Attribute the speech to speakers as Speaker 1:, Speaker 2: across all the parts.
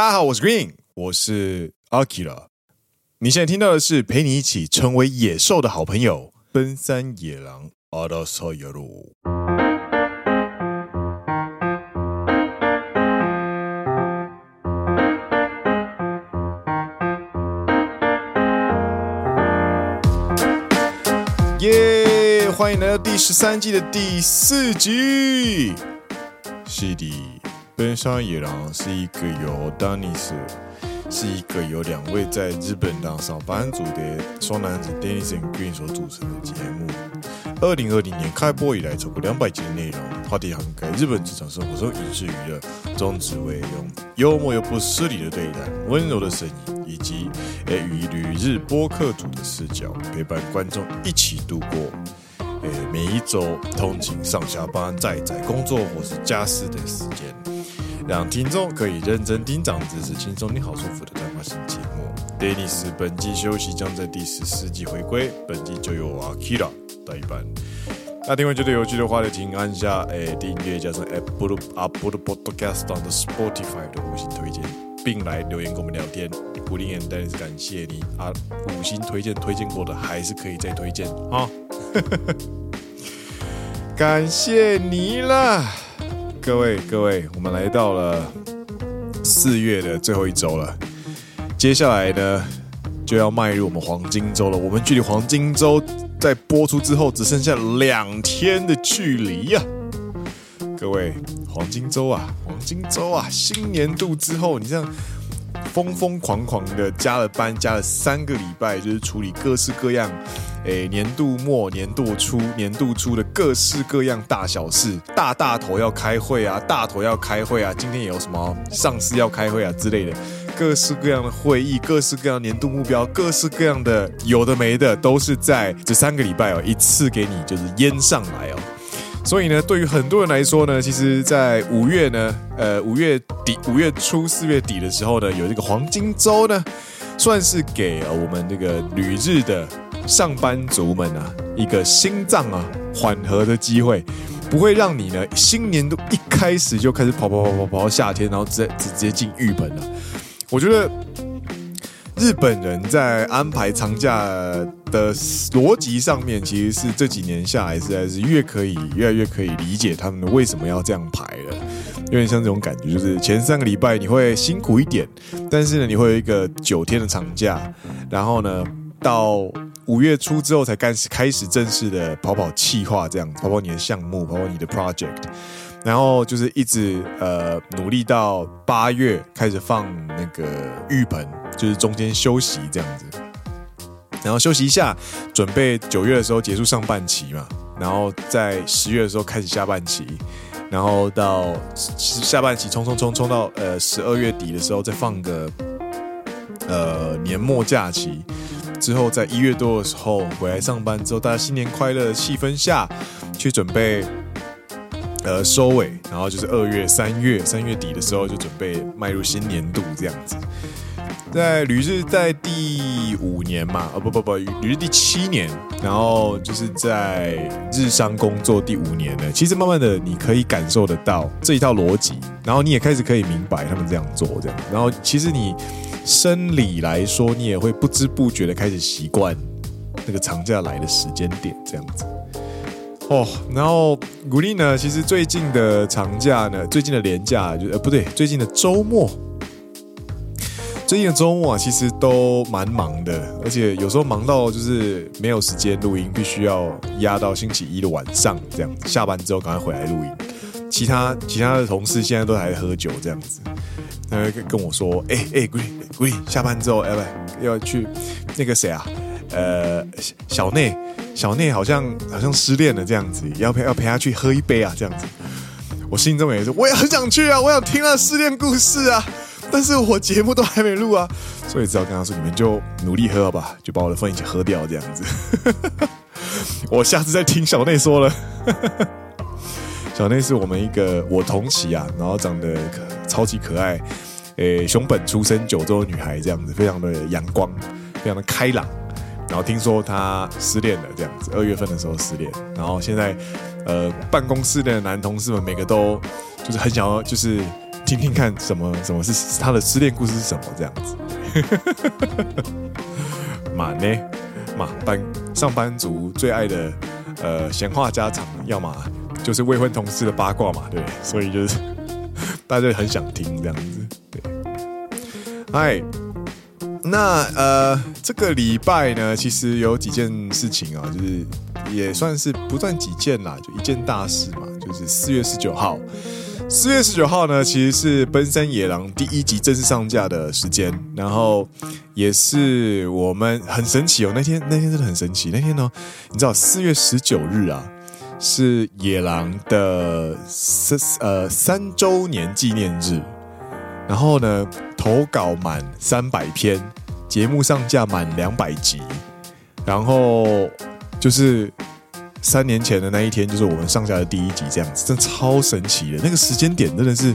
Speaker 1: 大家好，我是 Green，我是 Akira。你现在听到的是陪你一起成为野兽的好朋友——奔三野狼阿达萨亚鲁。耶！欢迎来到第十三季的第四集。是的。奔三野郎是一个由丹尼斯是一个由两位在日本当上班族的双男子 Dennis Green 所组成的节目。二零二零年开播以来，超过两百集的内容，话题涵盖日本职场生活中影视娱乐，宗旨为用幽默又不失礼的对待、温柔的声音以及诶与旅日播客组的视角，陪伴观众一起度过诶每一周通勤上下班、在在工作或是家事的时间。让听众可以认真听长知识，轻松听好舒服的谈话性节目。Dennis 本季休息，将在第十四季回归。本季就由 Akira 代班。那听完觉得有趣的话，就请按下诶订阅，加上 Apple Apple Podcast on the Spotify 的五星推荐，并来留言跟我们聊天。鼓励点，Dennis 感谢你啊！五星推荐推荐过的，还是可以再推荐啊！感谢你了。各位各位，我们来到了四月的最后一周了。接下来呢，就要迈入我们黄金周了。我们距离黄金周在播出之后，只剩下两天的距离呀、各位，黄金周啊，黄金周啊，新年度之后，你这样疯疯狂狂的加了班，加了三个礼拜，就是处理各式各样。诶，年度末、年度初、年度初的各式各样大小事，大大头要开会啊，大头要开会啊，今天也有什么上司要开会啊之类的，各式各样的会议，各式各样年度目标，各式各样的有的没的，都是在这三个礼拜哦，一次给你就是淹上来哦。所以呢，对于很多人来说呢，其实，在五月呢，呃，五月底、五月初、四月底的时候呢，有这个黄金周呢，算是给我们这个旅日的。上班族们啊，一个心脏啊缓和的机会，不会让你呢新年都一开始就开始跑跑跑跑跑到夏天，然后直接直接进浴盆了。我觉得日本人在安排长假的逻辑上面，其实是这几年下来实在是越可以越来越可以理解他们为什么要这样排了。有点像这种感觉，就是前三个礼拜你会辛苦一点，但是呢你会有一个九天的长假，然后呢到。五月初之后才开始开始正式的跑跑计划，这样跑跑你的项目，跑跑你的 project，然后就是一直呃努力到八月开始放那个浴盆，就是中间休息这样子，然后休息一下，准备九月的时候结束上半期嘛，然后在十月的时候开始下半期，然后到下半期冲冲冲冲到呃十二月底的时候再放个呃年末假期。之后，在一月多的时候回来上班之后，大家新年快乐的气氛下去准备呃收尾，然后就是二月、三月、三月底的时候就准备迈入新年度这样子。在旅日在第五年嘛，哦不不不，旅日第七年，然后就是在日商工作第五年了。其实慢慢的你可以感受得到这一套逻辑，然后你也开始可以明白他们这样做这样，然后其实你。生理来说，你也会不知不觉的开始习惯那个长假来的时间点，这样子。哦，然后古力呢，其实最近的长假呢，最近的连假就呃不对，最近的周末，最近的周末啊，其实都蛮忙的，而且有时候忙到就是没有时间录音，必须要压到星期一的晚上这样子，下班之后赶快回来录音。其他其他的同事现在都还喝酒这样子。他会跟我说：“哎、欸、哎，古力古力，下班之后要不要去那个谁啊？呃，小内小内好像好像失恋了这样子，要陪要陪他去喝一杯啊这样子。我心中也是，我也很想去啊，我想听他失恋故事啊，但是我节目都还没录啊，所以只好跟他说，你们就努力喝吧，就把我的份一起喝掉这样子。我下次再听小内说了。小内是我们一个我同期啊，然后长得。”超级可爱，诶、熊本出生九州女孩这样子，非常的阳光，非常的开朗。然后听说她失恋了，这样子，二月份的时候失恋。然后现在，呃，办公室的男同事们每个都就是很想要，就是听听看什么什么是他的失恋故事是什么这样子。马呢，马班上班族最爱的呃闲话家常，要么就是未婚同事的八卦嘛，对，所以就是 大家很想听这样子。对，嗨，那呃这个礼拜呢，其实有几件事情啊，就是也算是不算几件啦，就一件大事嘛，就是四月十九号。四月十九号呢，其实是《奔山野狼》第一集正式上架的时间，然后也是我们很神奇哦。那天那天真的很神奇。那天呢，你知道四月十九日啊，是野狼的三呃三周年纪念日。然后呢，投稿满三百篇，节目上架满两百集，然后就是。三年前的那一天，就是我们上架的第一集，这样子，真超神奇的。那个时间点真的是，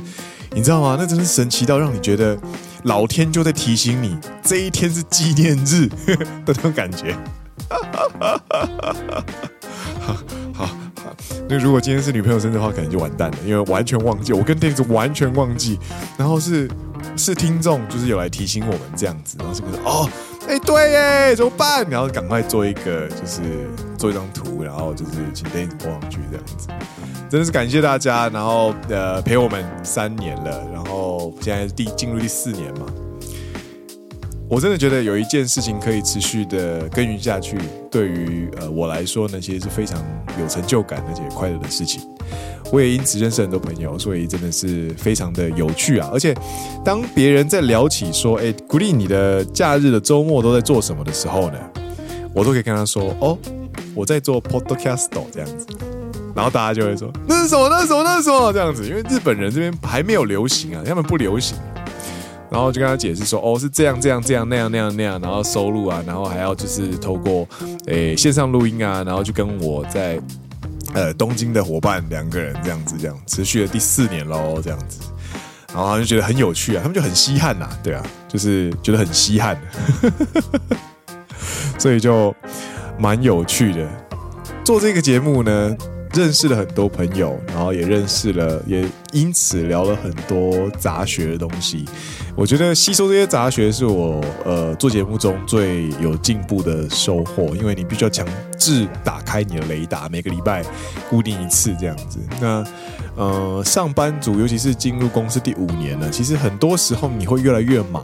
Speaker 1: 你知道吗？那真的是神奇到让你觉得老天就在提醒你，这一天是纪念日的 那种感觉。好好，那如果今天是女朋友生日的话，可能就完蛋了，因为完全忘记。我跟 Dennis 完全忘记，然后是是听众，就是有来提醒我们这样子，然后是不是哦？哎、对耶，怎么办？然后赶快做一个，就是做一张图，然后就是请 Dennis 播上去这样子。真的是感谢大家，然后呃陪我们三年了，然后现在第进入第四年嘛。我真的觉得有一件事情可以持续的耕耘下去，对于呃我来说呢，其实是非常有成就感而且快乐的事情。我也因此认识很多朋友，所以真的是非常的有趣啊！而且，当别人在聊起说：“哎，古力，你的假日的周末都在做什么的时候呢？”我都可以跟他说：“哦，我在做 podcast 这样子。”然后大家就会说：“那是什么？那是什么？那是什么？”这样子，因为日本人这边还没有流行啊，他们不流行。然后就跟他解释说：“哦，是这样，这样，这样，那样，那样，那样。然后收录啊，然后还要就是透过诶线上录音啊，然后就跟我在。”呃，东京的伙伴两个人这样子，这样持续了第四年喽，这样子，然后他就觉得很有趣啊，他们就很稀罕呐，对啊，就是觉得很稀罕，所以就蛮有趣的。做这个节目呢，认识了很多朋友，然后也认识了，也因此聊了很多杂学的东西。我觉得吸收这些杂学是我呃做节目中最有进步的收获，因为你必须要强制打开你的雷达，每个礼拜固定一次这样子。那呃上班族，尤其是进入公司第五年了，其实很多时候你会越来越忙。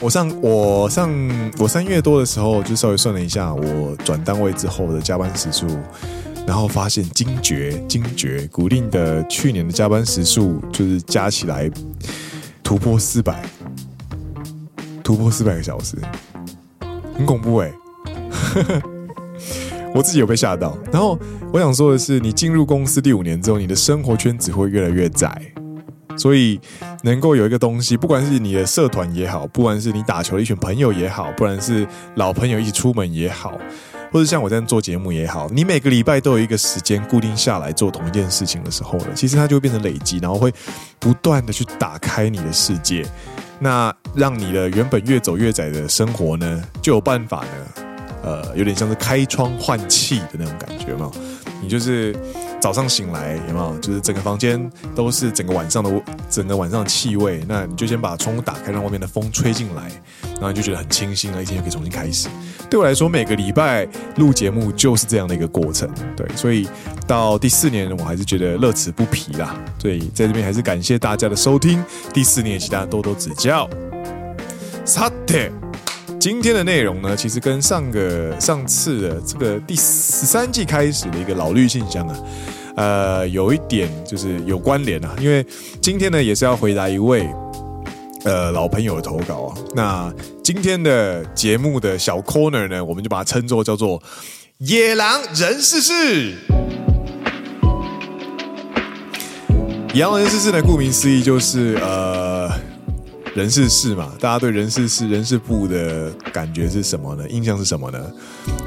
Speaker 1: 我上我上我三月多的时候，就稍微算了一下，我转单位之后的加班时数。然后发现惊觉惊觉，古令的去年的加班时数就是加起来突破四百，突破四百个小时，很恐怖哎！我自己有被吓到。然后我想说的是，你进入公司第五年之后，你的生活圈子会越来越窄，所以能够有一个东西，不管是你的社团也好，不管是你打球的一群朋友也好，不管是老朋友一起出门也好。或者像我这样做节目也好，你每个礼拜都有一个时间固定下来做同一件事情的时候呢，其实它就会变成累积，然后会不断的去打开你的世界，那让你的原本越走越窄的生活呢，就有办法呢，呃，有点像是开窗换气的那种感觉嘛，你就是。早上醒来有没有？就是整个房间都是整个晚上的整个晚上的气味。那你就先把窗户打开，让外面的风吹进来，然后你就觉得很清新了，一天就可以重新开始。对我来说，每个礼拜录节目就是这样的一个过程。对，所以到第四年，我还是觉得乐此不疲啦。所以在这边还是感谢大家的收听。第四年也，请大家多多指教。さて。今天的内容呢，其实跟上个上次的这个第十三季开始的一个老绿信箱啊，呃，有一点就是有关联啊。因为今天呢，也是要回答一位呃老朋友的投稿啊。那今天的节目的小 corner 呢，我们就把它称作叫做“野狼人事事”。野狼人事事呢，顾名思义就是呃。人事事嘛，大家对人事事人事部的感觉是什么呢？印象是什么呢？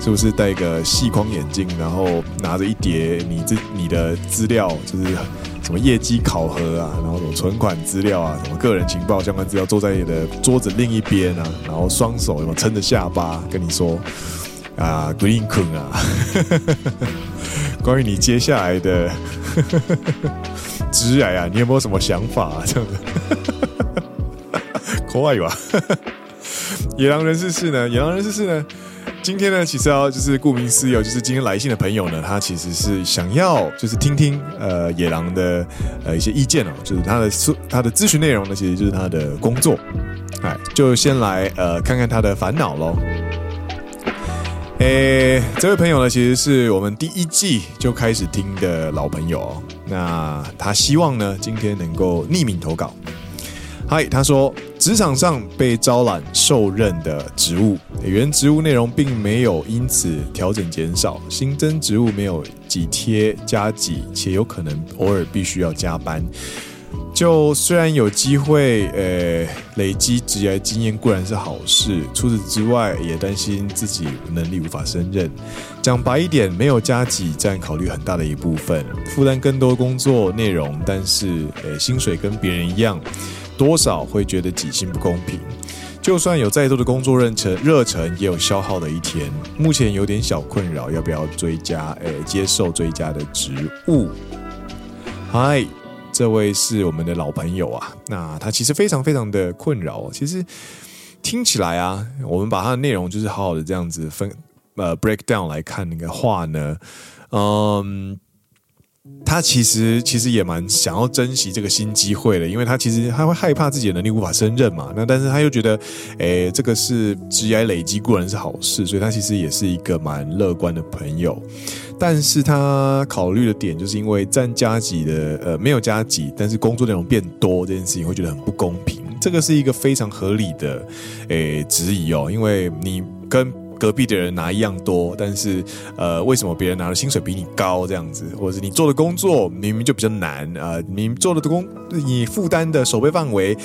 Speaker 1: 是不是戴个细框眼镜，然后拿着一叠你这你的资料，就是什么业绩考核啊，然后什么存款资料啊，什么个人情报相关资料，坐在你的桌子另一边啊，然后双手什么撑着下巴跟你说啊，Green Kun 啊，关于你接下来的。职涯啊，你有没有什么想法啊？这样子，国外有啊？野狼人士是呢，野狼人士是呢。今天呢，其实要就是顾名思义，就是今天来信的朋友呢，他其实是想要就是听听呃野狼的呃一些意见哦，就是他的他的咨询内容呢，其实就是他的工作，哎，就先来呃看看他的烦恼喽。诶，这位朋友呢，其实是我们第一季就开始听的老朋友哦，那他希望呢，今天能够匿名投稿。嗨，他说，职场上被招揽受任的职务，原职务内容并没有因此调整减少，新增职务没有补贴加给，且有可能偶尔必须要加班。就虽然有机会，呃，累积职业经验固然是好事，除此之外，也担心自己能力无法胜任。讲白一点，没有加给占考虑很大的一部分，负担更多工作内容，但是，呃，薪水跟别人一样。多少会觉得己心不公平，就算有再多的工作热忱，热忱也有消耗的一天。目前有点小困扰，要不要追加？诶，接受追加的职务？嗨，这位是我们的老朋友啊，那他其实非常非常的困扰。其实听起来啊，我们把他的内容就是好好的这样子分呃 break down 来看那个话呢，嗯。他其实其实也蛮想要珍惜这个新机会的，因为他其实他会害怕自己的能力无法胜任嘛。那但是他又觉得，诶，这个是职业累积固然是好事，所以他其实也是一个蛮乐观的朋友。但是他考虑的点就是因为占加给的，呃，没有加给，但是工作内容变多这件事情会觉得很不公平。这个是一个非常合理的，诶，质疑哦，因为你跟隔壁的人拿一样多，但是呃，为什么别人拿的薪水比你高？这样子，或者是你做的工作明明就比较难啊，呃，你做的工你负担的守备范围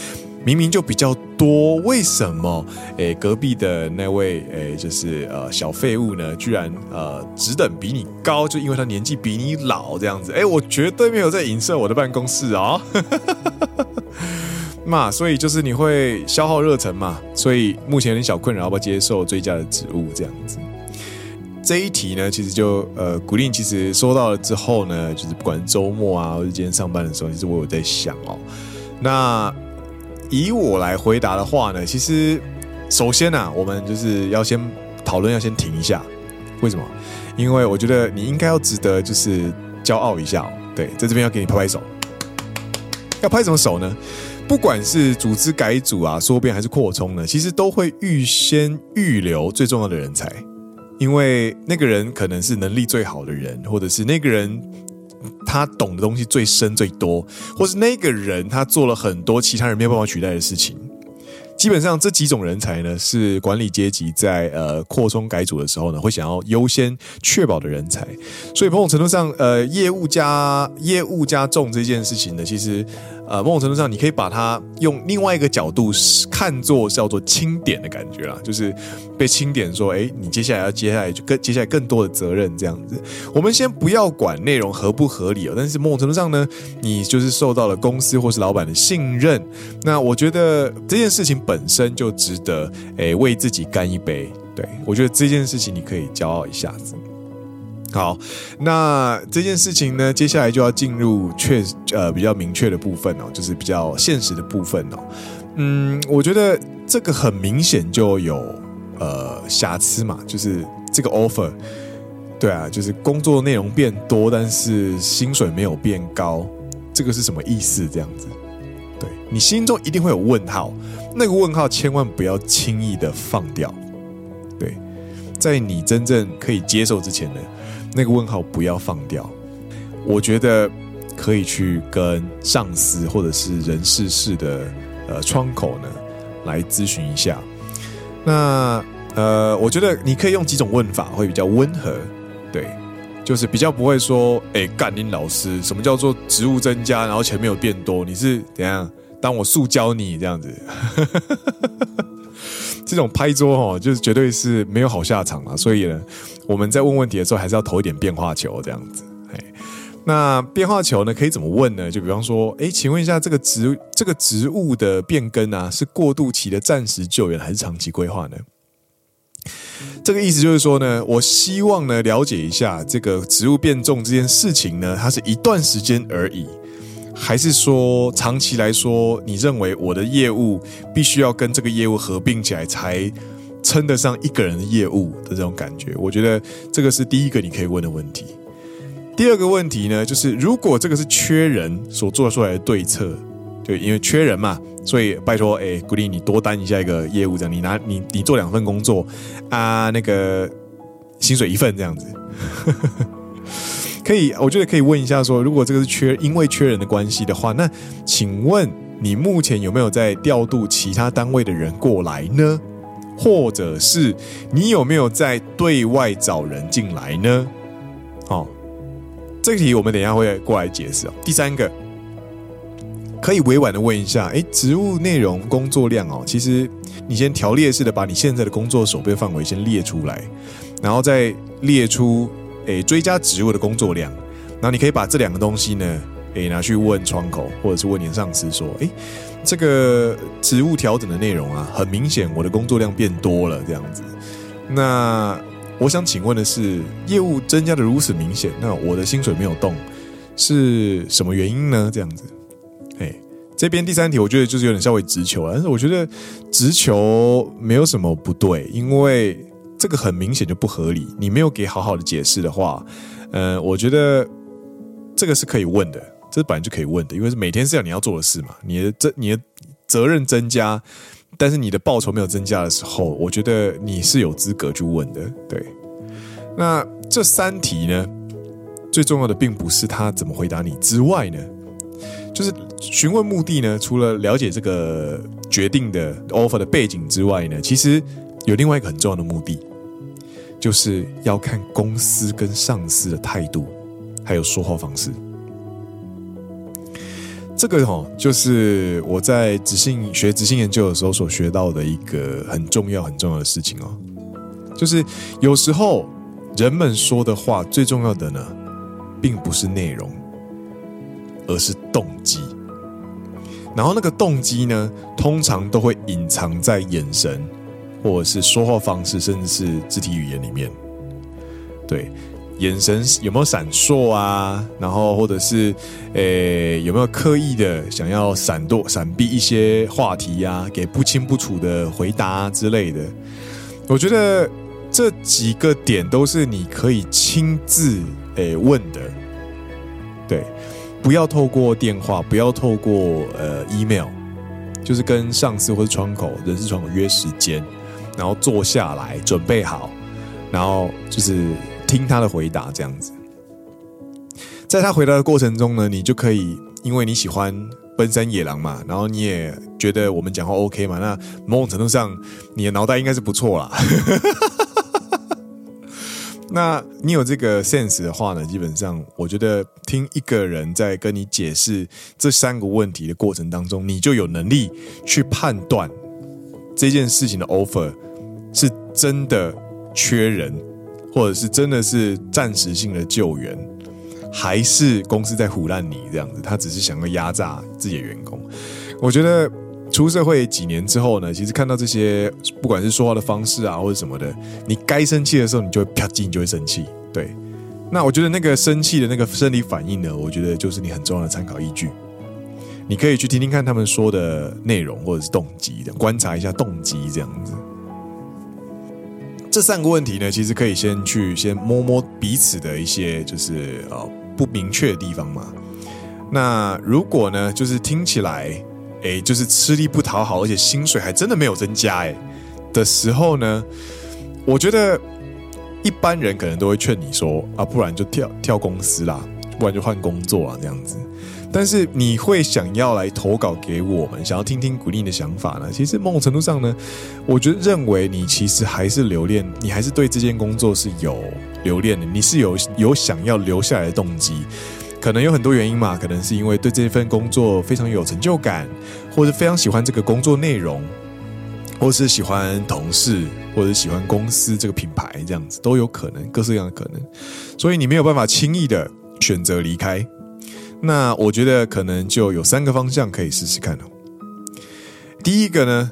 Speaker 1: 明明就比较多，为什么？诶，隔壁的那位诶，就是呃小废物呢，居然呃职等比你高，就因为他年纪比你老这样子？诶，我绝对没有在影射我的办公室哦。嘛，所以就是你会消耗热忱嘛，所以目前有点小困扰，要不要接受追加的职务这样子？这一题呢，其实就呃，古令其实收到了之后呢，就是不管是周末啊，或者今天上班的时候，其实我有在想哦。那以我来回答的话呢，其实首先呢、我们就是要先讨论，要先停一下。为什么？因为我觉得你应该要值得就是骄傲一下哦。对，在这边要给你拍拍手。要拍什么手呢？不管是组织改组啊、缩编还是扩充呢，其实都会预先预留最重要的人才，因为那个人可能是能力最好的人，或者是那个人他懂的东西最深最多，或是那个人他做了很多其他人没有办法取代的事情。基本上这几种人才呢，是管理阶级在呃扩充改组的时候呢，会想要优先确保的人才。所以某种程度上，呃，业务加业务加重这件事情呢，其实呃某种程度上，你可以把它用另外一个角度看作叫做清点的感觉啦，就是被清点说，哎，你接下来要接下来就更接下来更多的责任这样子。我们先不要管内容合不合理哦，但是某种程度上呢，你就是受到了公司或是老板的信任。那我觉得这件事情。本身就值得诶为自己干一杯，对，我觉得这件事情你可以骄傲一下子。好，那这件事情呢，接下来就要进入确呃比较明确的部分哦，就是比较现实的部分哦。嗯，我觉得这个很明显就有呃瑕疵嘛，就是这个 offer，对啊，就是工作内容变多，但是薪水没有变高，这个是什么意思？这样子，对，你心中一定会有问号。那个问号千万不要轻易的放掉，对，在你真正可以接受之前呢，那个问号不要放掉。我觉得可以去跟上司或者是人事室的呃窗口呢来咨询一下。那呃，我觉得你可以用几种问法会比较温和，对，就是比较不会说，哎，干你老师，什么叫做职务增加，然后钱没有变多？你是怎样？当我塑胶你这样子，这种拍桌哦，就是绝对是没有好下场了。所以呢，我们在问问题的时候，还是要投一点变化球这样子。那变化球呢，可以怎么问呢？就比方说，哎，请问一下，这个职这个职务的变更啊，是过渡期的暂时救援，还是长期规划呢？这个意思就是说呢，我希望呢，了解一下这个职务变重这件事情呢，它是一段时间而已。还是说长期来说，你认为我的业务必须要跟这个业务合并起来才称得上一个人的业务的这种感觉？我觉得这个是第一个你可以问的问题。第二个问题呢，就是如果这个是缺人所做出来的对策，就因为缺人嘛，所以拜托，哎，鼓励你多担一下一个业务，这样你拿你你做两份工作啊，那个薪水一份这样子。可以，我觉得可以问一下说，如果这个是缺，因为缺人的关系的话，那请问你目前有没有在调度其他单位的人过来呢？或者是你有没有在对外找人进来呢？好，这个题我们等一下会过来解释哦。第三个，可以委婉的问一下，诶，职务内容、工作量哦，其实你先条列式的把你现在的工作守备范围先列出来，然后再列出。诶，追加职务的工作量，然后你可以把这两个东西呢，诶，拿去问窗口，或者是问你的上司说，诶，这个职务调整的内容啊，很明显我的工作量变多了，这样子。那我想请问的是，业务增加的如此明显，那我的薪水没有动，是什么原因呢？这样子，诶，这边第三题，我觉得就是有点稍微直球了，但是我觉得直球没有什么不对，因为。这个很明显就不合理，你没有给好好的解释的话，呃，我觉得这个是可以问的，这本来就可以问的，因为是每天是要你要做的事嘛，你的责你的责任增加，但是你的报酬没有增加的时候，我觉得你是有资格去问的。对，那这三题呢，最重要的并不是他怎么回答你之外呢，就是询问目的呢，除了了解这个决定的 offer 的背景之外呢，其实有另外一个很重要的目的。就是要看公司跟上司的态度，还有说话方式。这个哦，就是我在执行学执行研究的时候所学到的一个很重要很重要的事情哦。就是有时候人们说的话最重要的呢，并不是内容，而是动机。然后那个动机呢，通常都会隐藏在眼神。或者是说话方式，甚至是肢体语言里面，对，眼神有没有闪烁啊？然后或者是，诶，有没有刻意的想要闪躲、闪避一些话题呀、啊？给不清不楚的回答之类的。我觉得这几个点都是你可以亲自诶问的，对，不要透过电话，不要透过呃 email，就是跟上司或者窗口、人事窗口约时间。然后坐下来准备好，然后就是听他的回答这样子。在他回答的过程中呢，你就可以，因为你喜欢奔山野狼嘛，然后你也觉得我们讲话 OK 嘛，那某种程度上你的脑袋应该是不错啦。那你有这个 sense 的话呢，基本上我觉得听一个人在跟你解释这三个问题的过程当中，你就有能力去判断这件事情的 offer。是真的缺人，或者是真的是暂时性的救援，还是公司在唬烂你这样子？他只是想要压榨自己的员工。我觉得出社会几年之后呢，其实看到这些，不管是说话的方式啊，或者什么的，你该生气的时候，你就会啪叽，你就会生气。对，那我觉得那个生气的那个生理反应呢，我觉得就是你很重要的参考依据。你可以去听听看他们说的内容，或者是动机的，观察一下动机这样子。这三个问题呢，其实可以先去先摸摸彼此的一些就是呃不明确的地方嘛。那如果呢，就是听起来诶，就是吃力不讨好，而且薪水还真的没有增加诶的时候呢，我觉得一般人可能都会劝你说啊，不然就跳跳公司啦，不然就换工作啊这样子。但是你会想要来投稿给我们，想要听听鼓励你的想法呢？其实某种程度上呢，我觉得认为你其实还是留恋，你还是对这件工作是有留恋的，你是有有想要留下来的动机。可能有很多原因嘛，可能是因为对这份工作非常有成就感，或者非常喜欢这个工作内容，或是喜欢同事，或者喜欢公司这个品牌，这样子都有可能，各式各样的可能。所以你没有办法轻易的选择离开。那我觉得可能就有三个方向可以试试看哦。第一个呢，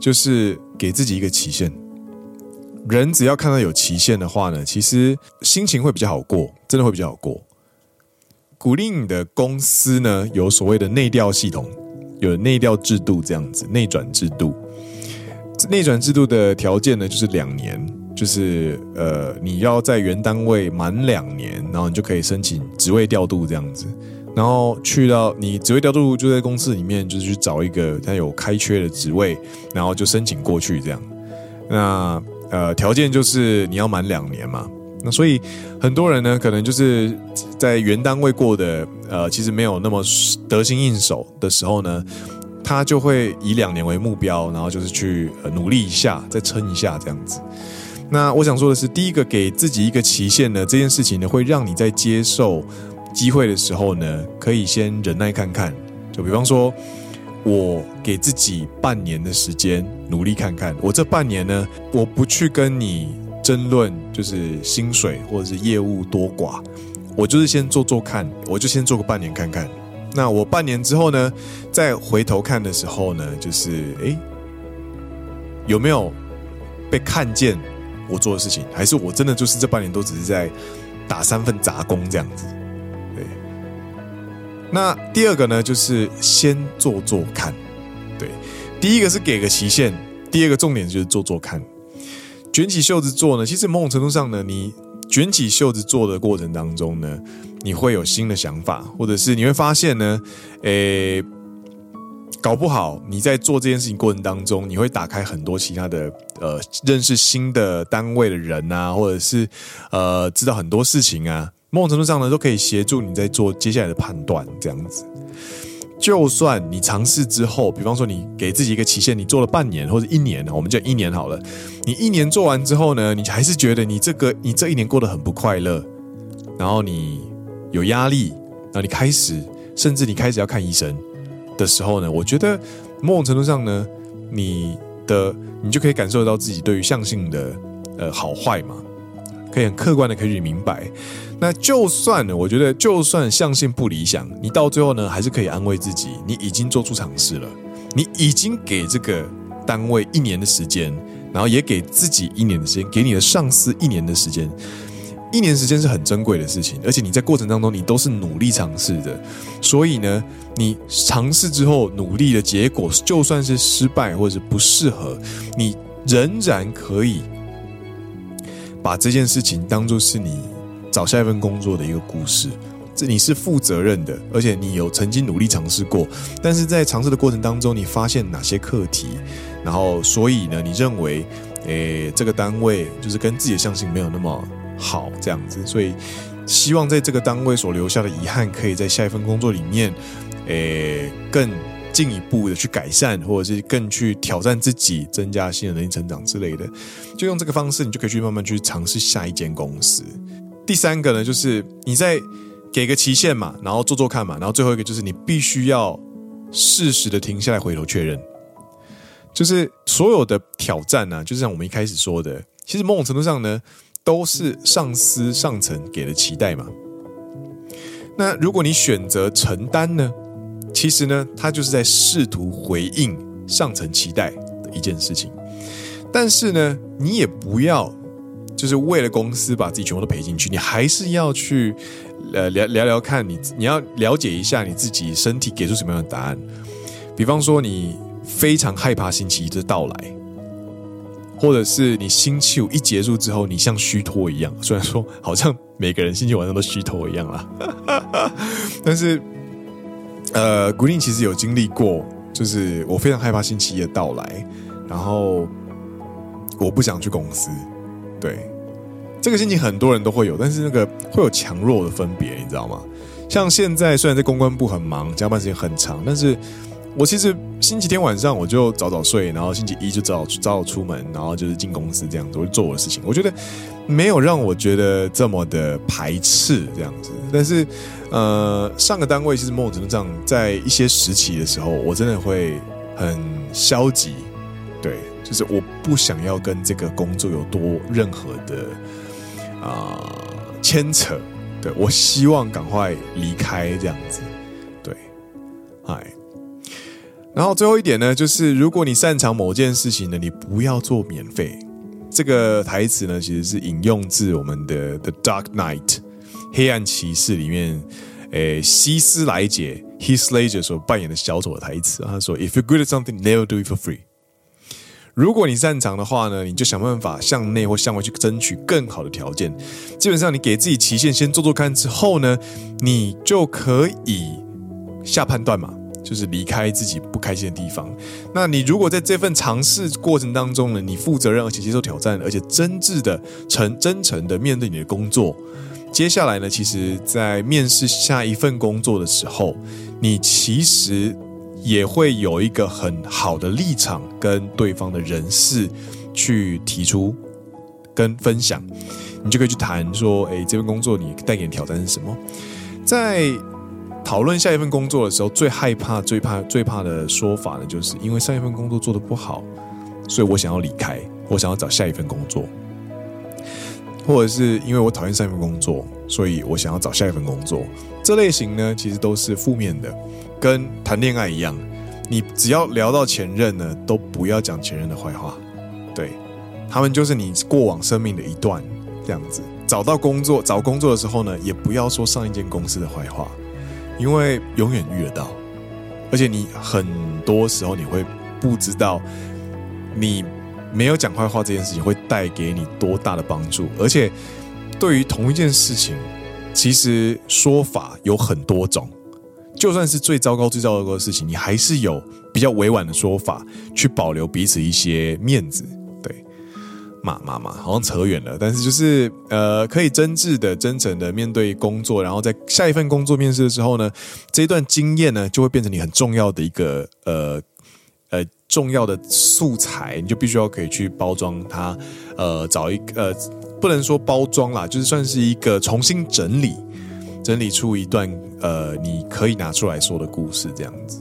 Speaker 1: 就是给自己一个期限。人只要看到有期限的话呢，其实心情会比较好过，真的会比较好过。鼓励你的公司呢有所谓的内调系统，有内调制度这样子，内转制度。内转制度的条件呢就是两年，就是呃你要在原单位满两年，然后你就可以申请职位调度这样子。然后去到你职位调度就在公司里面，就是去找一个他有开缺的职位，然后就申请过去这样。那呃条件就是你要满两年嘛。那所以很多人呢，可能就是在原单位过的呃，其实没有那么得心应手的时候呢，他就会以两年为目标，然后就是去努力一下，再撑一下这样子。那我想说的是，第一个给自己一个期限呢，这件事情呢，会让你在接受机会的时候呢，可以先忍耐看看。就比方说，我给自己半年的时间努力看看，我这半年呢，我不去跟你。争论就是薪水或者是业务多寡，我就是先做做看，我就先做个半年看看。那我半年之后呢，再回头看的时候呢，就是诶，有没有被看见我做的事情？还是我真的就是这半年都只是在打三份杂工这样子？那第二个呢，就是先做做看。对，第一个是给个期限，第二个重点就是做做看。卷起袖子做呢，其实某种程度上呢，你卷起袖子做的过程当中呢，你会有新的想法，或者是你会发现呢，诶，搞不好你在做这件事情过程当中，你会打开很多其他的呃，认识新的单位的人啊，或者是呃，知道很多事情啊，某种程度上呢，都可以协助你在做接下来的判断，这样子。就算你尝试之后，比方说你给自己一个期限，你做了半年或者一年，我们就一年好了。你一年做完之后呢，你还是觉得你这个你这一年过得很不快乐，然后你有压力，然后你开始甚至你开始要看医生的时候呢，我觉得某种程度上呢，你的你就可以感受到自己对于相性的呃好坏嘛，可以很客观的可以明白。那就算呢，我觉得就算相性不理想，你到最后呢，还是可以安慰自己，你已经做出尝试了，你已经给这个单位一年的时间，然后也给自己一年的时间，给你的上司一年的时间，一年时间是很珍贵的事情，而且你在过程当中你都是努力尝试的，所以呢，你尝试之后努力的结果，就算是失败或者是不适合，你仍然可以把这件事情当作是你。找下一份工作的一个故事，这你是负责任的，而且你有曾经努力尝试过，但是在尝试的过程当中，你发现哪些课题，然后所以呢，你认为，诶，这个单位就是跟自己的相性没有那么好，这样子，所以希望在这个单位所留下的遗憾，可以在下一份工作里面，诶，更进一步的去改善，或者是更去挑战自己，增加新的能力成长之类的，就用这个方式，你就可以去慢慢去尝试下一间公司。第三个呢，就是你在给个期限嘛，然后做做看嘛，然后最后一个就是你必须要适时的停下来回头确认，就是所有的挑战呢、啊，就像我们一开始说的，其实某种程度上呢，都是上司上层给的期待嘛。那如果你选择承担呢，其实呢，他就是在试图回应上层期待的一件事情，但是呢，你也不要。就是为了公司把自己全部都赔进去，你还是要去呃聊聊聊看你，你要了解一下你自己身体给出什么样的答案。比方说，你非常害怕星期一的到来，或者是你星期五一结束之后，你像虚脱一样。虽然说好像每个人星期晚上都虚脱一样啦，但是呃，古力其实有经历过，就是我非常害怕星期一的到来，然后我不想去公司，对。这个心情很多人都会有，但是那个会有强弱的分别，你知道吗？像现在虽然在公关部很忙，加班时间很长，但是我其实星期天晚上我就早早睡，然后星期一就早早早出门，然后就是进公司这样子，我就做我的事情。我觉得没有让我觉得这么的排斥这样子。但是呃，上个单位其实某种程度上，在一些时期的时候，我真的会很消极，对，就是我不想要跟这个工作有多任何的。啊、牵扯，对，我希望赶快离开这样子，对，嗨。然后最后一点呢，就是如果你擅长某件事情呢，你不要做免费。这个台词呢，其实是引用自我们的《The Dark Knight》黑暗骑士里面，诶希斯莱杰 Heath Ledger 所扮演的小丑的台词，他说：“If you're good at something, never do it for free。”如果你擅长的话呢，你就想办法向内或向外去争取更好的条件。基本上，你给自己期限，先做做看，之后呢，你就可以下判断嘛，就是离开自己不开心的地方。那你如果在这份尝试过程当中呢，你负责任而且接受挑战，而且真挚的、诚真诚的面对你的工作，接下来呢，其实，在面试下一份工作的时候，你其实。也会有一个很好的立场跟对方的人事去提出跟分享，你就可以去谈说，诶，这份工作你带给你挑战是什么？在讨论下一份工作的时候，最害怕、最怕、最怕的说法呢，就是因为上一份工作做得不好，所以我想要离开，我想要找下一份工作，或者是因为我讨厌上一份工作，所以我想要找下一份工作。这类型呢，其实都是负面的。跟谈恋爱一样，你只要聊到前任呢，都不要讲前任的坏话。对，他们就是你过往生命的一段这样子。找到工作，找工作的时候呢，也不要说上一间公司的坏话，因为永远遇得到。而且你很多时候你会不知道，你没有讲坏话这件事情会带给你多大的帮助。而且对于同一件事情，其实说法有很多种。就算是最糟糕、最糟糕的事情，你还是有比较委婉的说法，去保留彼此一些面子。对，嘛嘛嘛，好像扯远了。但是就是呃，可以真挚的、真诚的面对工作，然后在下一份工作面试的时候呢，这一段经验呢，就会变成你很重要的一个呃呃重要的素材，你就必须要可以去包装它，呃，找一个呃，不能说包装啦，就是算是一个重新整理。整理出一段呃，你可以拿出来说的故事，这样子。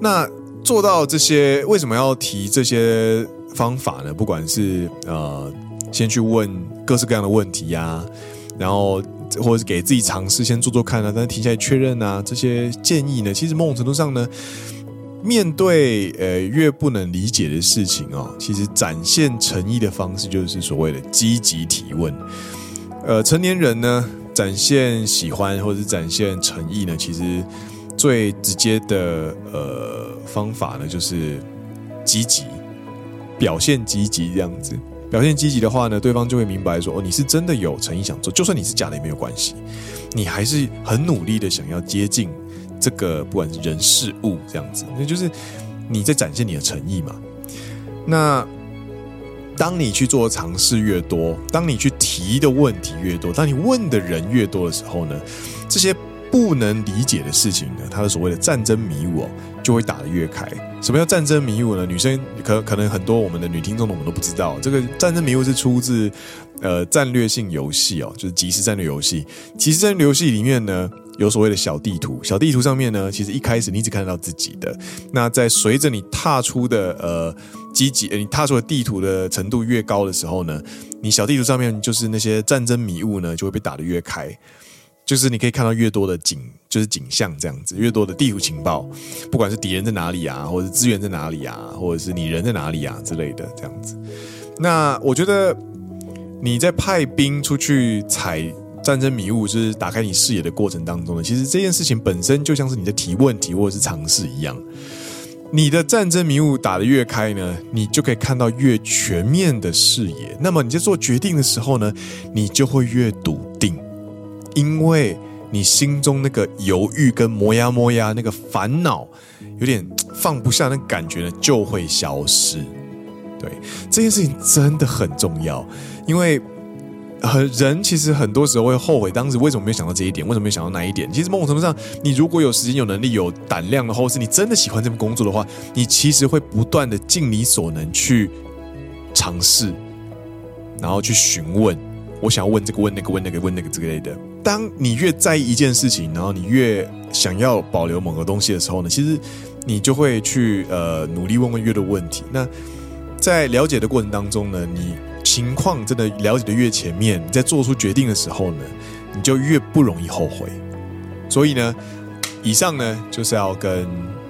Speaker 1: 那做到这些，为什么要提这些方法呢？不管是呃，先去问各式各样的问题呀、然后或者是给自己尝试先做做看啊，但停下来确认啊，这些建议呢，其实某种程度上呢，面对呃越不能理解的事情哦，其实展现诚意的方式就是所谓的积极提问。呃，成年人呢，展现喜欢或者是展现诚意呢，其实最直接的呃方法呢，就是积极表现积极这样子。表现积极的话呢，对方就会明白说，哦，你是真的有诚意想做，就算你是假的也没有关系，你还是很努力的想要接近这个不管是人事物这样子，那就是你在展现你的诚意嘛。那。当你去做尝试越多，当你去提的问题越多，当你问的人越多的时候呢，这些不能理解的事情呢，它的所谓的战争迷雾，就会打得越开。什么叫战争迷雾呢？女生可可能很多我们的女听众我们都不知道，这个战争迷雾是出自呃战略性游戏哦，就是即时战略游戏。即时战略游戏里面呢，有所谓的小地图，小地图上面呢，其实一开始你只看得到自己的，那在随着你踏出的呃。积极，你踏出的地图的程度越高的时候呢，你小地图上面就是那些战争迷雾呢，就会被打得越开，就是你可以看到越多的景，就是景象这样子，越多的地图情报，不管是敌人在哪里啊，或者是资源在哪里啊，或者是你人在哪里啊之类的这样子。那我觉得你在派兵出去采战争迷雾，就是打开你视野的过程当中呢，其实这件事情本身就像是你在提问题或者是尝试一样。你的战争迷雾打得越开呢，你就可以看到越全面的视野。那么你在做决定的时候呢，你就会越笃定，因为你心中那个犹豫跟磨牙磨牙那个烦恼，有点放不下那感觉呢，就会消失。对，这件事情真的很重要，因为。很人其实很多时候会后悔当时为什么没有想到这一点，为什么没有想到那一点？其实某种程度上，你如果有时间、有能力、有胆量的话，或是你真的喜欢这份工作的话，你其实会不断的尽你所能去尝试，然后去询问。我想要问这个，问那个，问那个，问那个之类的。当你越在意一件事情，然后你越想要保留某个东西的时候呢，其实你就会去呃努力问问越多问题。那在了解的过程当中呢，你。情况真的了解的越前面，你在做出决定的时候呢，你就越不容易后悔。所以呢，以上呢就是要跟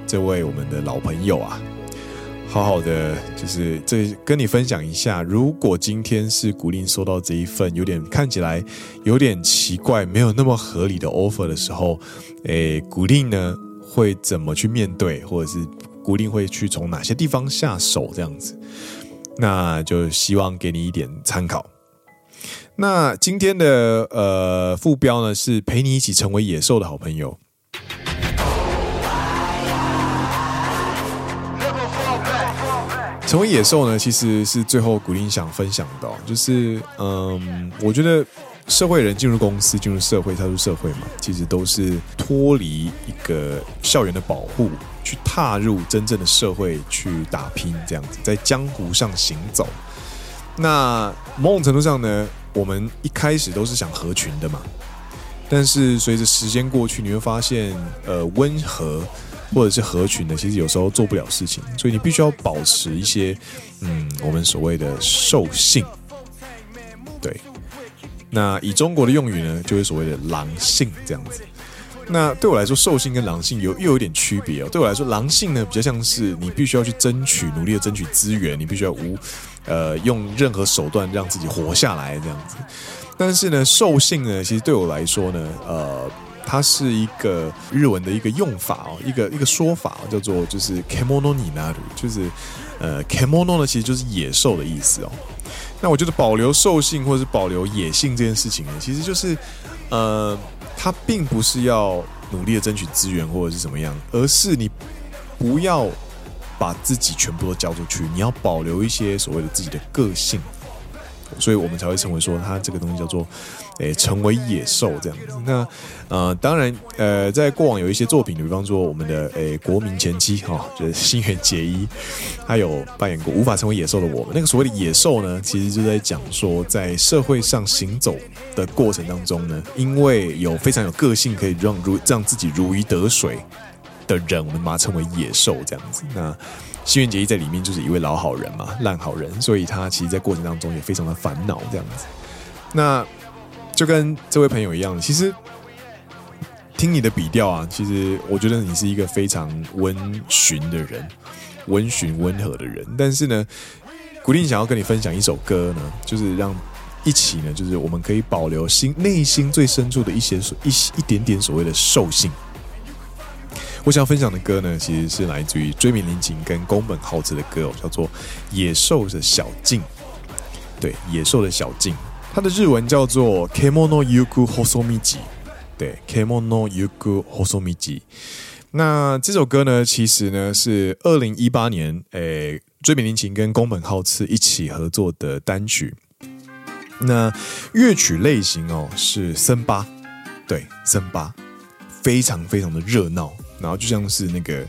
Speaker 1: 这位我们的老朋友啊，好好的，就是这跟你分享一下，如果今天是古令收到这一份有点看起来有点奇怪、没有那么合理的 offer 的时候，诶，古令呢会怎么去面对，或者是古令会去从哪些地方下手这样子？那就希望给你一点参考。那今天的呃副标呢是陪你一起成为野兽的好朋友。成为野兽呢，其实是最后古林想分享的，就是嗯，我觉得社会人进入公司、进入社会、踏入社会嘛，其实都是脱离一个校园的保护，去踏入真正的社会去打拼，这样子在江湖上行走。那某种程度上呢，我们一开始都是想合群的嘛，但是随着时间过去，你会发现，呃，温和。或者是合群的，其实有时候做不了事情，所以你必须要保持一些，嗯，我们所谓的兽性。对，那以中国的用语呢，就是所谓的狼性这样子。那对我来说，兽性跟狼性有又有点区别哦。对我来说，狼性呢比较像是你必须要去争取，努力的争取资源，你必须要无呃用任何手段让自己活下来这样子。但是呢，兽性呢，其实对我来说呢，呃。它是一个日文的一个用法哦，一个一个说法叫做就是 kemono ni naru，就是呃 kemono 呢其实就是野兽的意思哦。那我觉得保留兽性或者是保留野性这件事情呢，其实就是呃，它并不是要努力的争取资源或者是怎么样，而是你不要把自己全部都交出去，你要保留一些所谓的自己的个性。所以我们才会称为说，它这个东西叫做，诶，成为野兽这样子。那呃，当然，呃，在过往有一些作品，比方说我们的诶国民前妻哈、就是新垣结衣，他有扮演过无法成为野兽的我们。那个所谓的野兽呢，其实就在讲说，在社会上行走的过程当中呢，因为有非常有个性，可以让如让自己如鱼得水的人，我们把它称为野兽这样子。那新垣结衣在里面就是一位老好人嘛，烂好人，所以他其实，在过程当中也非常的烦恼这样子。那就跟这位朋友一样，其实听你的笔调啊，其实我觉得你是一个非常温驯的人，温驯温和的人。但是呢，古令想要跟你分享一首歌呢，就是让一起呢，就是我们可以保留心内心最深处的一些一一点点所谓的兽性。我想要分享的歌呢，其实是来自于椎名林檎跟宫本浩次的歌哦，叫做《野兽的小径》。对，野兽的小径，它的日文叫做 Kemono Yuku Hosomiji。对，Kemono Yuku Hosomiji。那这首歌呢，其实呢是二零一八年，诶，椎名林檎跟宫本浩次一起合作的单曲。那乐曲类型哦是森巴，对，森巴，非常非常的热闹。然后就像是那个，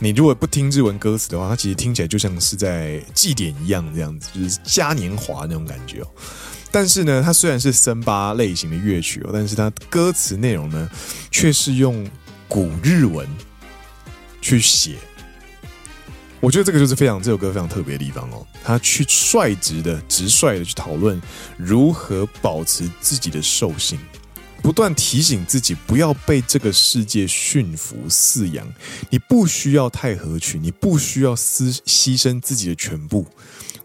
Speaker 1: 你如果不听日文歌词的话，它其实听起来就像是在祭典一样，这样子就是嘉年华那种感觉哦。但是呢，它虽然是森巴类型的乐曲哦，但是它歌词内容呢，却是用古日文去写。我觉得这个就是非常这首歌非常特别的地方哦。他去率直的、直率的去讨论如何保持自己的兽性。不断提醒自己不要被这个世界驯服饲养，你不需要太合群，你不需要牺牺牲自己的全部。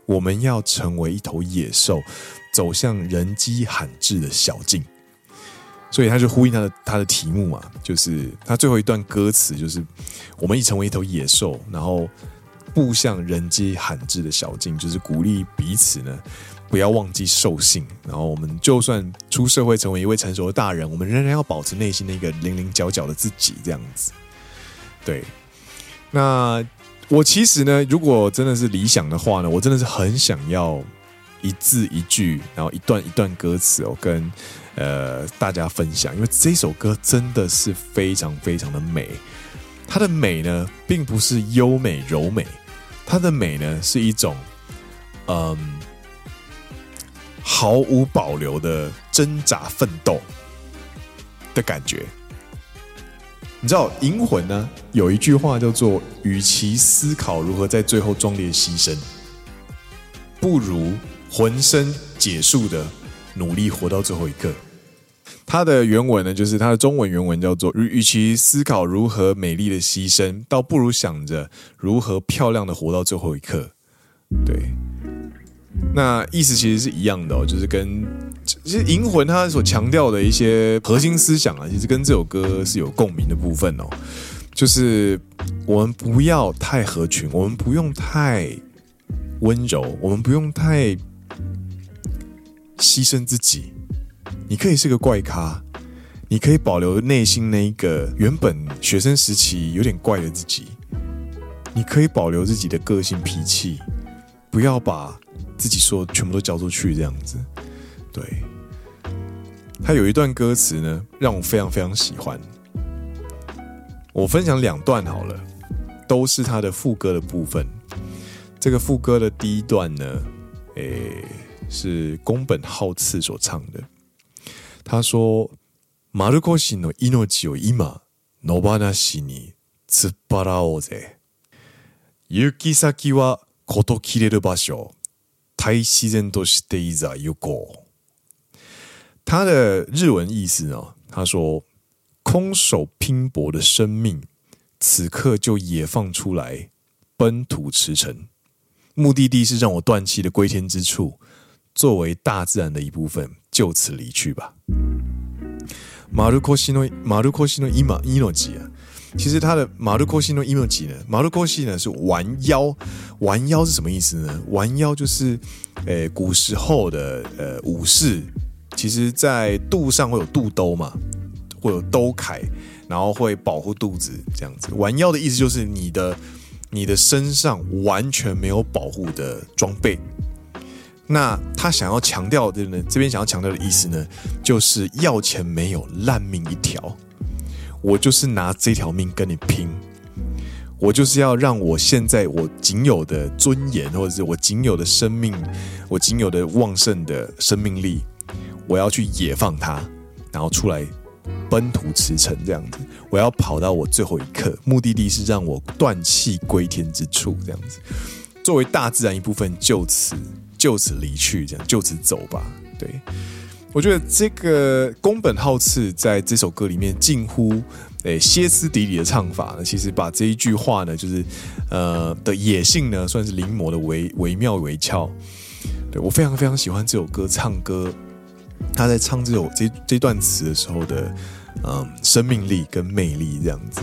Speaker 1: 我们要成为一头野兽，走向人迹罕至的小径。所以他就呼应他的他的题目嘛，就是他最后一段歌词就是我们已成为一头野兽，然后步向人迹罕至的小径，就是鼓励彼此呢。不要忘记兽性，然后我们就算出社会成为一位成熟的大人，我们仍然要保持内心那个零零角角的自己，这样子。对，那我其实呢，如果真的是理想的话呢，我真的是很想要一字一句，然后一段一段歌词哦，跟呃大家分享，因为这首歌真的是非常非常的美。它的美呢，并不是优美柔美，它的美呢，是一种嗯。毫无保留的挣扎奋斗的感觉，你知道《银魂》呢？有一句话叫做：“与其思考如何在最后壮烈牺牲，不如浑身解数的努力活到最后一刻。”它的原文呢，就是它的中文原文叫做：与其思考如何美丽的牺牲，倒不如想着如何漂亮的活到最后一刻。对，那意思其实是一样的哦，就是跟其实《银魂》它所强调的一些核心思想啊，其实跟这首歌是有共鸣的部分哦。就是我们不要太合群，我们不用太温柔，我们不用太牺牲自己。你可以是个怪咖，你可以保留内心那一个原本学生时期有点怪的自己，你可以保留自己的个性脾气，不要把自己说全部都交出去这样子。对，他有一段歌词呢，让我非常非常喜欢。我分享两段好了，都是他的副歌的部分。这个副歌的第一段呢，诶，是宫本浩次所唱的。他说：“丸越の命を今野放しに突っ払おうぜ。行き先は事切れる场所， ”太自然としていざ行こう。”他的日文意思呢？他说：“空手拼搏的生命，此刻就野放出来，奔土驰骋。目的地是让我断气的归天之处。”作为大自然的一部分，就此离去吧。马鲁科西诺马鲁科西诺伊马伊诺吉啊， 其实他的马鲁科西诺伊诺吉呢，马鲁科西呢是弯腰，弯腰是什么意思呢？弯腰就是，诶，古时候的呃武士，其实在肚上会有肚兜嘛，会有兜铠，然后会保护肚子这样子。弯腰的意思就是你的你的身上完全没有保护的装备。那他想要强调的呢？这边想要强调的意思呢，就是要钱没有，烂命一条。我就是拿这条命跟你拼，我就是要让我现在我仅有的尊严，或者是我仅有的生命，我仅有的旺盛的生命力，我要去野放它，然后出来奔土驰骋这样子。我要跑到我最后一刻，目的地是让我断气归天之处这样子。作为大自然一部分，就此。就此离去，这样就此走吧。对，我觉得这个宫本浩次在这首歌里面近乎诶歇斯底里的唱法呢，其实把这一句话呢，就是呃的野性呢，算是临摹的惟惟妙惟肖。对，我非常非常喜欢这首歌唱歌，他在唱这首这这段词的时候的嗯、生命力跟魅力这样子。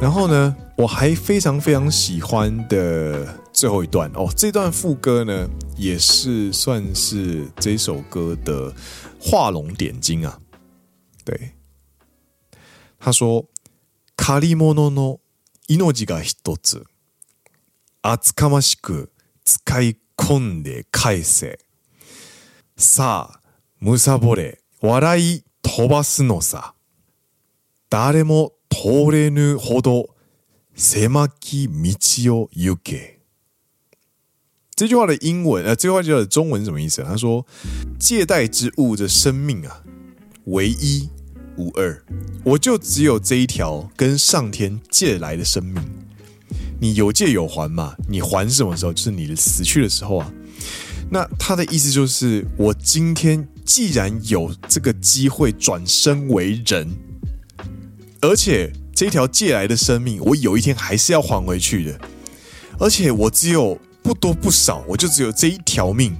Speaker 1: 然后呢，我还非常非常喜欢的最后一段哦，这段副歌呢，也是算是这首歌的画龙点睛啊。对，他说：“借り物の命が一つ，厚かましく使い込んで返せ。さあ、贪れ笑い飞ばすのさ。谁も。” ”通れぬほど狭き道を行け。这句话的英文，呃，这句话叫的中文是什么意思？他说：“借贷之物的生命啊，唯一无二，我就只有这一条跟上天借来的生命。你有借有还嘛？你还是什么时候？就是你死去的时候啊。那他的意思就是，我今天既然有这个机会转生为人。” 而且这条借来的生命，我有一天还是要还回去的。而且我只有不多不少，我就只有这一条命。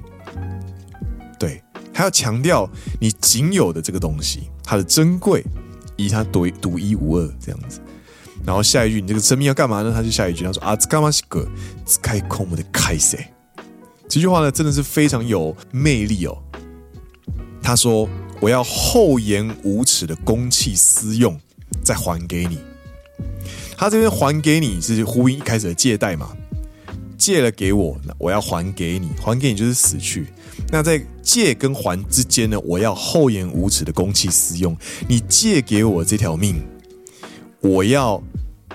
Speaker 1: 对，还要强调你仅有的这个东西，它的珍贵，以它独独一无二这样子。然后下一句，你这个生命要干嘛呢？他就下一句，他说：“啊，兹卡马西格，兹开空的开塞。”这句话呢，真的是非常有魅力哦。他说：“我要厚颜无耻的公器私用。”再还给你，他这边还给你是呼应一开始的借贷嘛？借了给我，我要还给你，还给你就是死去。那在借跟还之间呢，我要厚颜无耻的公器私用。你借给我这条命，我要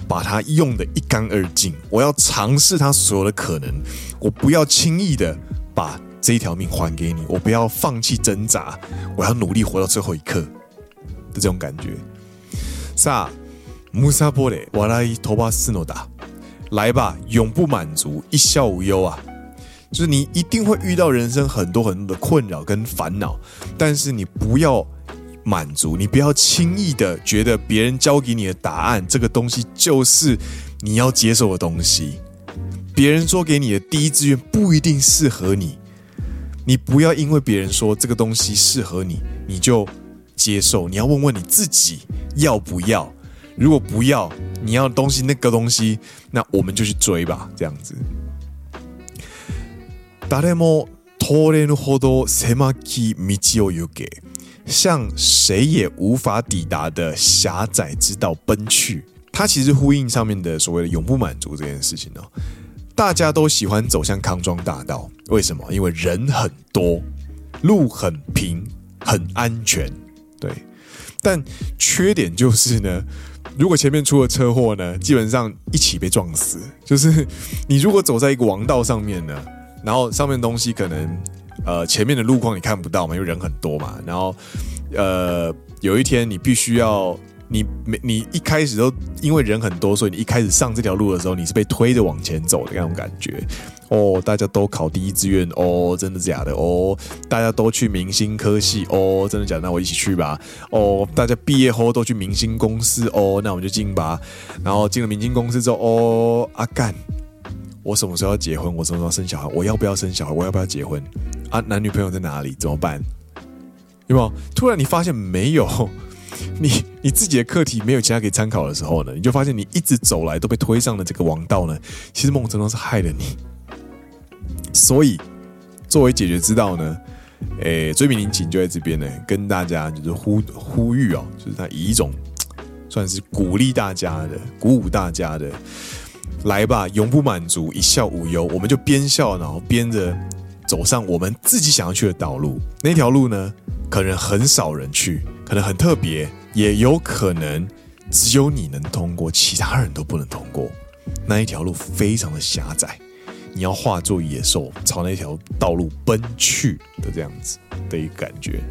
Speaker 1: 把它用得一干二净。我要尝试它所有的可能，我不要轻易的把这一条命还给你，我不要放弃挣扎，我要努力活到最后一刻的这种感觉。さあ、むさぼれ笑い飞ばすのだ。来吧，永不满足，一笑无忧啊！ 就是你一定会遇到人生很多很多的困扰跟烦恼，但是你不要满足，你不要轻易的觉得别人教给你的答案这个东西就是你要接受的东西。别人说给你的第一志愿不一定适合你，你不要因为别人说这个东西适合你，你就 接受。你要问问你自己要不要。如果不要，你要的东西那个东西，那我们就去追吧。这样子。谁も通れぬほど狭き道を行け，向谁也无法抵达的狭窄之道奔去。它其实呼应上面的所谓的永不满足这件事情哦。大家都喜欢走向康庄大道，为什么？因为人很多，路很平，很安全。 对，但缺点就是呢，如果前面出了车祸呢，基本上一起被撞死。就是你如果走在一个王道上面呢，然后上面东西可能呃前面的路况你看不到嘛，因为人很多嘛。然后呃有一天你必须要。你没你一开始都因为人很多，所以你一开始上这条路的时候，你是被推着往前走的那种感觉。哦，大家都考第一志愿哦，真的假的哦？大家都去明星科系哦，真的假的？那我一起去吧。哦，大家毕业后都去明星公司哦，那我们就进吧。然后进了明星公司之后，哦，阿、干，我什么时候要结婚？我什么时候要生小孩？我要不要生小孩？我要不要结婚？啊，男女朋友在哪里？怎么办？有没有？突然你发现没有？你你自己的课题没有其他可以参考的时候呢，你就发现你一直走来都被推上了这个王道呢，其实某种程度是害了你。所以作为解决之道呢，诶，椎名林檎就在这边呢，跟大家就是呼呼吁哦，就是他以一种算是鼓励大家的、鼓舞大家的，来吧，永不满足，一笑无忧，我们就边笑然后边着走上我们自己想要去的道路。那条路呢，可能很少人去。可能很特别，也有可能只有你能通过，其他人都不能通过。那一条路非常的狭窄，你要化作野兽朝那条道路奔去的这样子的一个感觉。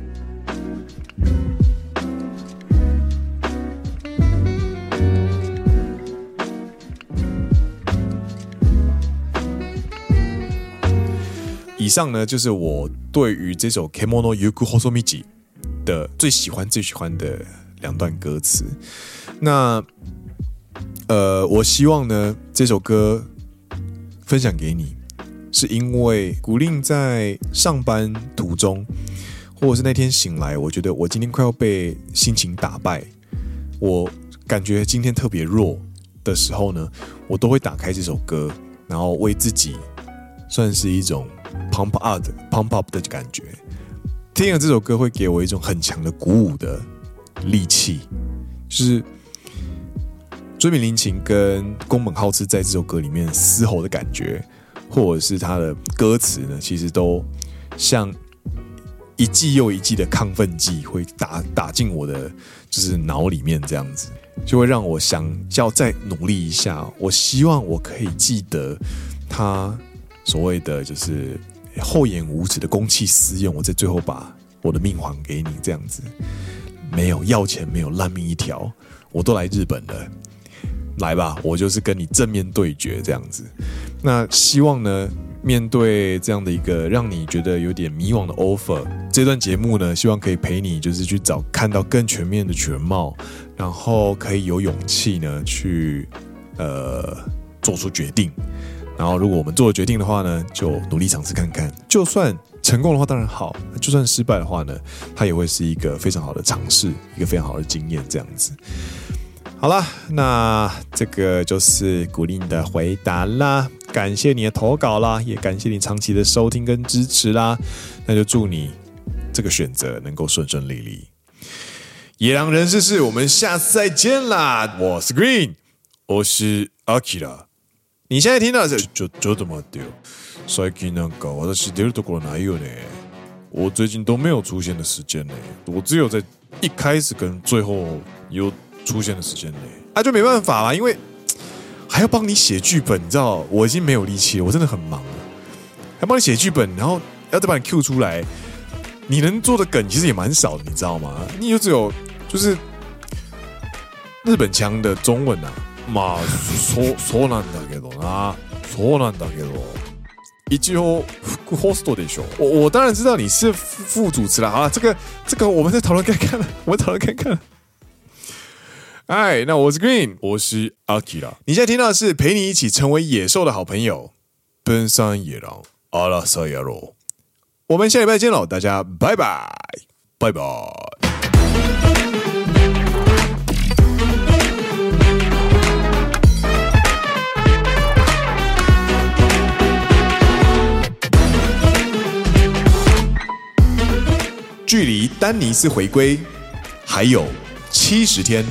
Speaker 1: 以上呢，就是我对于这首《Kemono Yuku Hosomichi》的最喜欢最喜欢的两段歌词，那呃，我希望呢这首歌分享给你，是因为古令在上班途中，或者是那天醒来，我觉得我今天快要被心情打败，我感觉今天特别弱的时候呢，我都会打开这首歌，然后为自己算是一种 pump up 的 pump up 的感觉。听了这首歌会给我一种很强的鼓舞的力气，就是椎名林檎跟宫本浩次在这首歌里面嘶吼的感觉，或者是他的歌词呢，其实都像一剂又一剂的亢奋剂，会打打进我的就是脑里面，这样子就会让我想要再努力一下。我希望我可以记得他所谓的就是。厚颜无耻的公器私用，我在最后把我的命还给你，这样子没有要钱，没有烂命一条，我都来日本了，来吧，我就是跟你正面对决这样子。那希望呢，面对这样的一个让你觉得有点迷惘的 offer，这段节目呢，希望可以陪你就是去找看到更全面的全貌，然后可以有勇气呢去呃做出决定。然后，如果我们做了决定的话呢，就努力尝试看看。就算成功的话，当然好；就算失败的话呢，它也会是一个非常好的尝试，一个非常好的经验。这样子，好了，那这个就是古令的回答啦。感谢你的投稿啦，也感谢你长期的收听跟支持啦。那就祝你这个选择能够顺顺利利。野狼人士是我们下次再见啦！我是 Green，我是 Akira。你现在听到的是就就这么丢，最近なんか私出るところないよね。我最近都没有出现的时间呢，我只有在一开始跟最后有 出现的时间呢。啊，就没办法啦，因为还要帮你写剧本，你知道，我已经没有力气了，我真的很忙了，还帮你写剧本，然后要再把你 Q 出来，你能做的梗其实也蛮少的，你知道吗？你就只有就是日本腔的中文啊。まあ、そう、そうなんだけどな。そうなんだけど。 一句话 host 的说，我我当然知道你是副主持了。好了，这个这个我们再讨论看看了，我们讨论看看。 哎，那我是 Green，我是 Akira。你现在听到的是陪你一起成为野兽的好朋友，奔山野狼阿拉萨亚罗。我们下礼拜见喽，大家拜拜，拜拜。距离丹尼斯回归还有七十天。